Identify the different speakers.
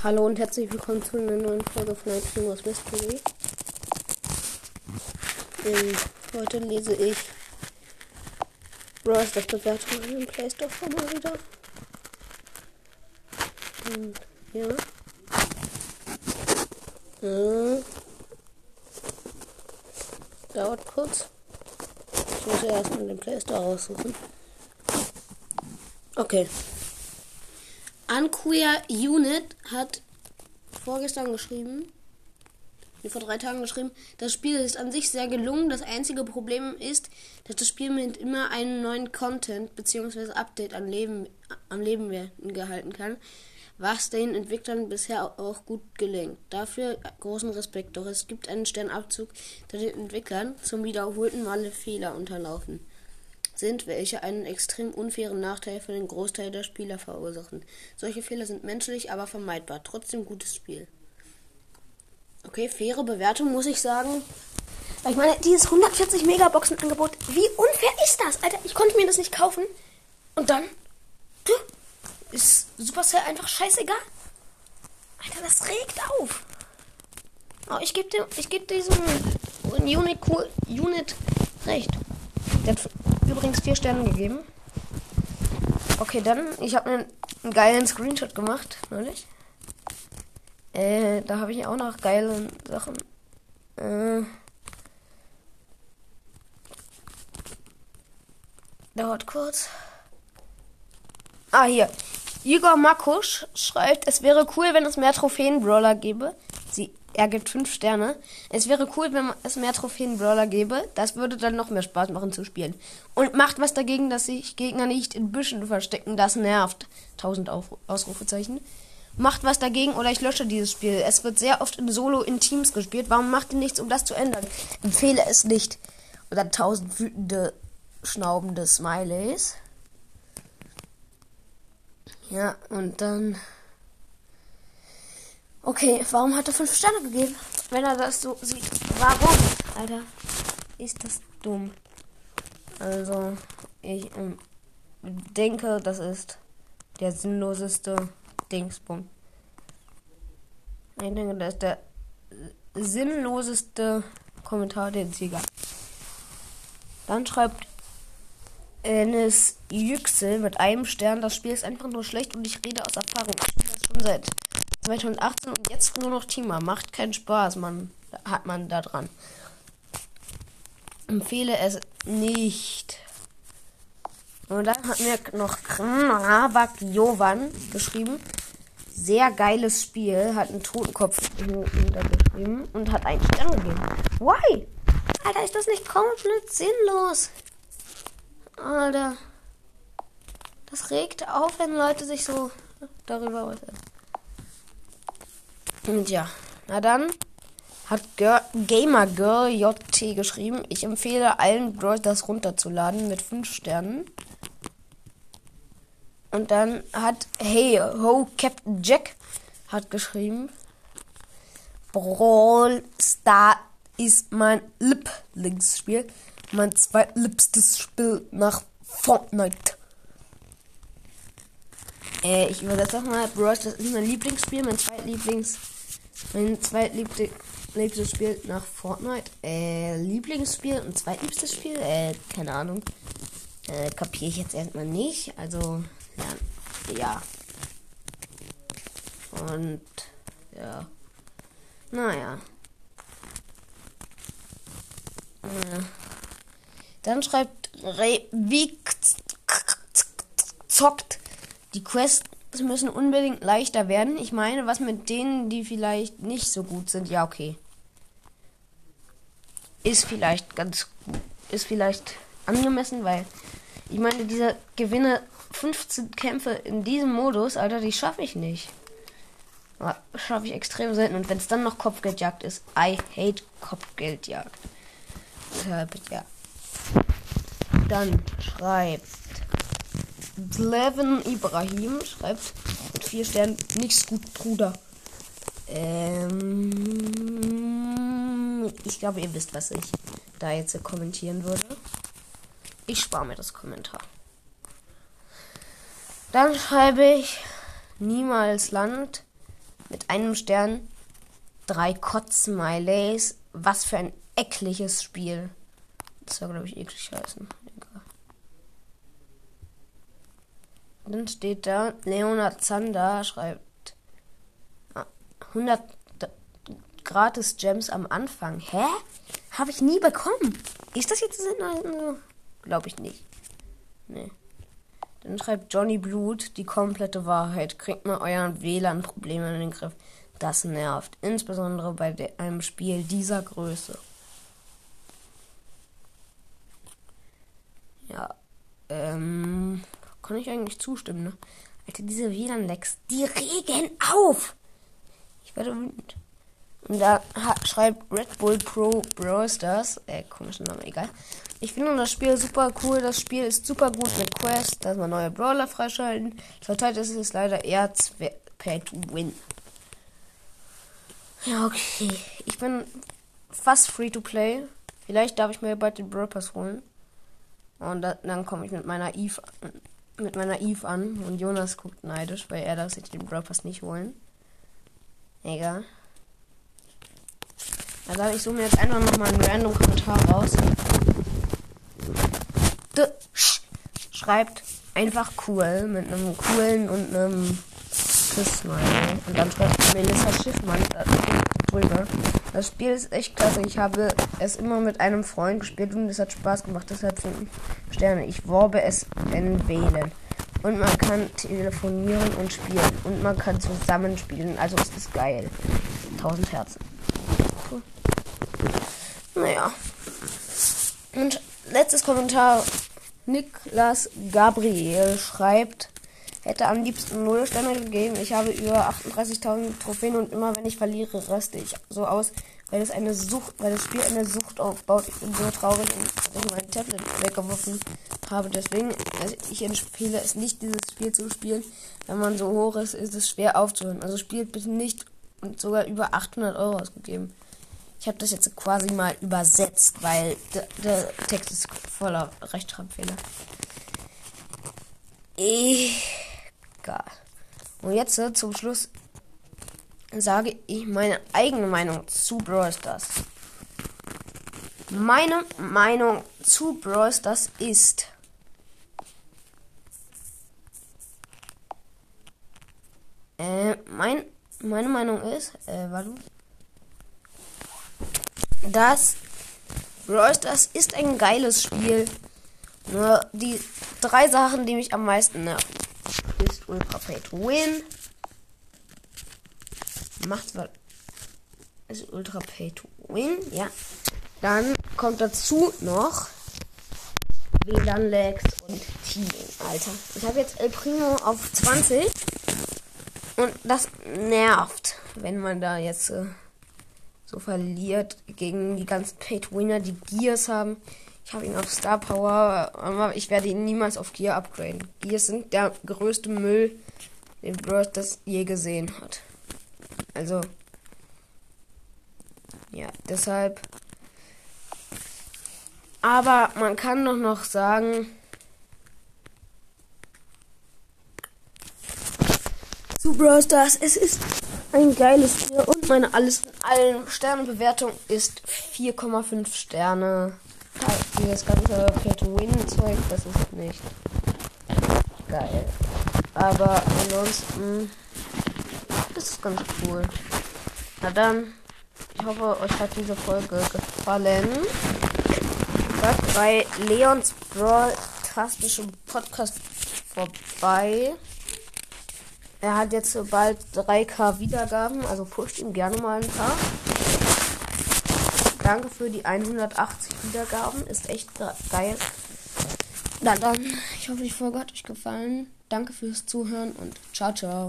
Speaker 1: Hallo und herzlich willkommen zu einer neuen Folge von Night Wars Mystery. Ähm, heute lese ich Bros. das Bewertung in den Play Store vor mal wieder. Und, ja. Äh, dauert kurz. Ich muss ja erstmal den Play Store raussuchen. Okay. Unqueer Unit hat vorgestern geschrieben, vor drei Tagen geschrieben, das Spiel ist an sich sehr gelungen. Das einzige Problem ist, dass das Spiel mit immer einen neuen Content bzw. Update am Leben, am Leben gehalten kann, was den Entwicklern bisher auch gut gelingt. Dafür großen Respekt. Doch es gibt einen Sternabzug, der den Entwicklern zum wiederholten Male Fehler unterlaufen sind, welche einen extrem unfairen Nachteil für den Großteil der Spieler verursachen. Solche Fehler sind menschlich, aber vermeidbar. Trotzdem gutes Spiel. Okay, faire Bewertung muss ich sagen. Ich meine, dieses 140 Megaboxen Angebot, wie unfair ist das? Alter, ich konnte mir das nicht kaufen. Und dann ist Supercell einfach scheißegal. Alter, das regt auf. Oh, ich gebe geb diesem Unit, Unit recht. Der hat übrigens vier Sterne gegeben. Okay, dann, ich habe einen, einen geilen Screenshot gemacht, neulich. Äh, da habe ich auch noch geile Sachen. Äh, dauert kurz. Ah, hier. Igor Makusch schreibt, es wäre cool, wenn es mehr Trophäen-Brawler gäbe. Sie er gibt 5 Sterne. Es wäre cool, wenn es mehr Trophäen-Brawler gäbe. Das würde dann noch mehr Spaß machen zu spielen. Und macht was dagegen, dass sich Gegner nicht in Büschen verstecken. Das nervt. 1000 Ausrufezeichen. Macht was dagegen oder ich lösche dieses Spiel. Es wird sehr oft in Solo in Teams gespielt. Warum macht ihr nichts, um das zu ändern? Empfehle es nicht. Oder 1000 wütende, schnaubende Smileys. Ja, und dann. Okay, warum hat er fünf Sterne gegeben? Wenn er das so sieht. Warum? Alter, ist das dumm. Also, ich ähm, denke, das ist der sinnloseste Dingsbum. Ich denke, das ist der sinnloseste Kommentar, den es hier gab. Dann schreibt Enes Yüksel mit einem Stern, das Spiel ist einfach nur schlecht und ich rede aus Erfahrung. Ich spiele das schon seit 2018 und jetzt nur noch Teamer. Macht keinen Spaß, man hat man da dran. Empfehle es nicht. Und dann hat mir noch Kravak Jovan geschrieben. Sehr geiles Spiel. Hat einen Totenkopf geschrieben und hat einen Stern gegeben. Why? Alter, ist das nicht komplett sinnlos? Alter. Das regt auf, wenn Leute sich so darüber äußern. Und ja, na dann hat Girl, JT geschrieben. Ich empfehle allen Brawl das runterzuladen mit 5 Sternen. Und dann hat Hey Ho Captain Jack hat geschrieben. Brawl Star ist mein Lieblingsspiel. Mein zweitliebstes Spiel nach Fortnite. Äh, ich übersetze auch mal. Brawl das ist mein Lieblingsspiel, mein zweitlieblings mein zweitliebstes Spiel nach Fortnite. Äh, Lieblingsspiel und zweitliebstes Spiel? Äh, keine Ahnung. Äh, kapiere ich jetzt erstmal nicht. Also, ja. ja. Und, ja. Naja. Äh, dann schreibt Re wie zockt die Quest es müssen unbedingt leichter werden. Ich meine, was mit denen, die vielleicht nicht so gut sind, ja, okay. Ist vielleicht ganz gut. Ist vielleicht angemessen, weil ich meine, diese Gewinne 15 Kämpfe in diesem Modus, Alter, die schaffe ich nicht. Schaffe ich extrem selten. Und wenn es dann noch Kopfgeldjagd ist, I hate Kopfgeldjagd. Deshalb, ja. Dann schreibt Sleven Ibrahim schreibt mit vier Sternen nichts gut, Bruder. Ähm, ich glaube, ihr wisst, was ich da jetzt kommentieren würde. Ich spare mir das Kommentar. Dann schreibe ich niemals Land mit einem Stern, drei Kotz-Smileys. Was für ein ekliges Spiel. Das soll, glaube ich, eklig heißen. Dann steht da, Leonard Zander schreibt 100 gratis Gems am Anfang. Hä? Habe ich nie bekommen. Ist das jetzt Sinn? Glaube ich nicht. Nee. Dann schreibt Johnny Blut die komplette Wahrheit. Kriegt mal euren WLAN-Probleme in den Griff. Das nervt. Insbesondere bei einem Spiel dieser Größe. Ja. Ähm. Kann ich eigentlich zustimmen, ne? Alter, diese WLAN-Lecks, die regen auf! Ich werde wütend. Und da schreibt Red Bull Pro Brawl Stars, äh, komischer Name, egal. Ich finde das Spiel super cool. Das Spiel ist super gut mit Quest, dass man neue Brawler freischalten. Zurzeit ist es leider eher Pay to Win. Ja, okay. Ich bin fast free to play. Vielleicht darf ich mir bald den Brawl Pass holen. Und da, dann komme ich mit meiner Eve mit meiner Eve an und Jonas guckt neidisch, weil er darf sich den Brawl Pass nicht holen. Egal. Also ich suche mir jetzt einfach nochmal einen random Kommentar raus. D schreibt einfach cool mit einem coolen und einem Küssmal. Und dann schreibt Melissa Schiffmann drüber. Das Spiel ist echt klasse. Ich habe es immer mit einem Freund gespielt und es hat Spaß gemacht. Deshalb 5 Sterne. Ich worbe es in wählen. Und man kann telefonieren und spielen. Und man kann zusammenspielen. Also ist es geil. 1000 Herzen. Cool. Naja. Und letztes Kommentar. Niklas Gabriel schreibt, hätte am liebsten 0 Sterne gegeben. Ich habe über 38.000 Trophäen und immer wenn ich verliere, raste ich so aus, weil es eine Sucht, weil das Spiel eine Sucht aufbaut. Ich bin so traurig, dass ich mein Tablet weggeworfen habe. Deswegen, also ich empfehle es nicht, dieses Spiel zu spielen. Wenn man so hoch ist, ist es schwer aufzuhören. Also spielt bitte nicht und sogar über 800 Euro ausgegeben. Ich habe das jetzt quasi mal übersetzt, weil der, der Text ist voller Rechtschreibfehler. Egal. Und jetzt äh, zum Schluss sage ich meine eigene Meinung zu Brawl Stars. Meine Meinung zu Brawl Stars ist. Äh, mein, meine Meinung ist, äh, warte dass Brawl Stars ist ein geiles Spiel. Nur die drei Sachen, die mich am meisten nerven, Ultra Pay to Win. Macht was. Ist Ultra Pay to Win, ja. Dann kommt dazu noch WLAN Lags und Teaming, Alter. Ich habe jetzt El Primo auf 20 und das nervt, wenn man da jetzt äh, so verliert gegen die ganzen Pay-to-Winner, die Gears haben. Ich habe ihn auf Star Power, aber ich werde ihn niemals auf Gear upgraden. Gears sind der größte Müll, den Bird das je gesehen hat. Also, ja, deshalb. Aber man kann doch noch sagen, zu Brawl Stars, es ist ein geiles Spiel und meine alles in allen Sternebewertung ist 4,5 Sterne. Das ganze Pay-to-Win-Zeug, das ist nicht geil. Aber ansonsten, das ist ganz cool. Na dann, ich hoffe, euch hat diese Folge gefallen. Schaut bei Leons Brawl Tastischem Podcast vorbei. Er hat jetzt bald 3k Wiedergaben, also pusht ihm gerne mal ein paar. Danke für die 180 Wiedergaben, ist echt geil. Na dann, ich hoffe, die Folge hat euch gefallen. Danke fürs Zuhören und ciao, ciao.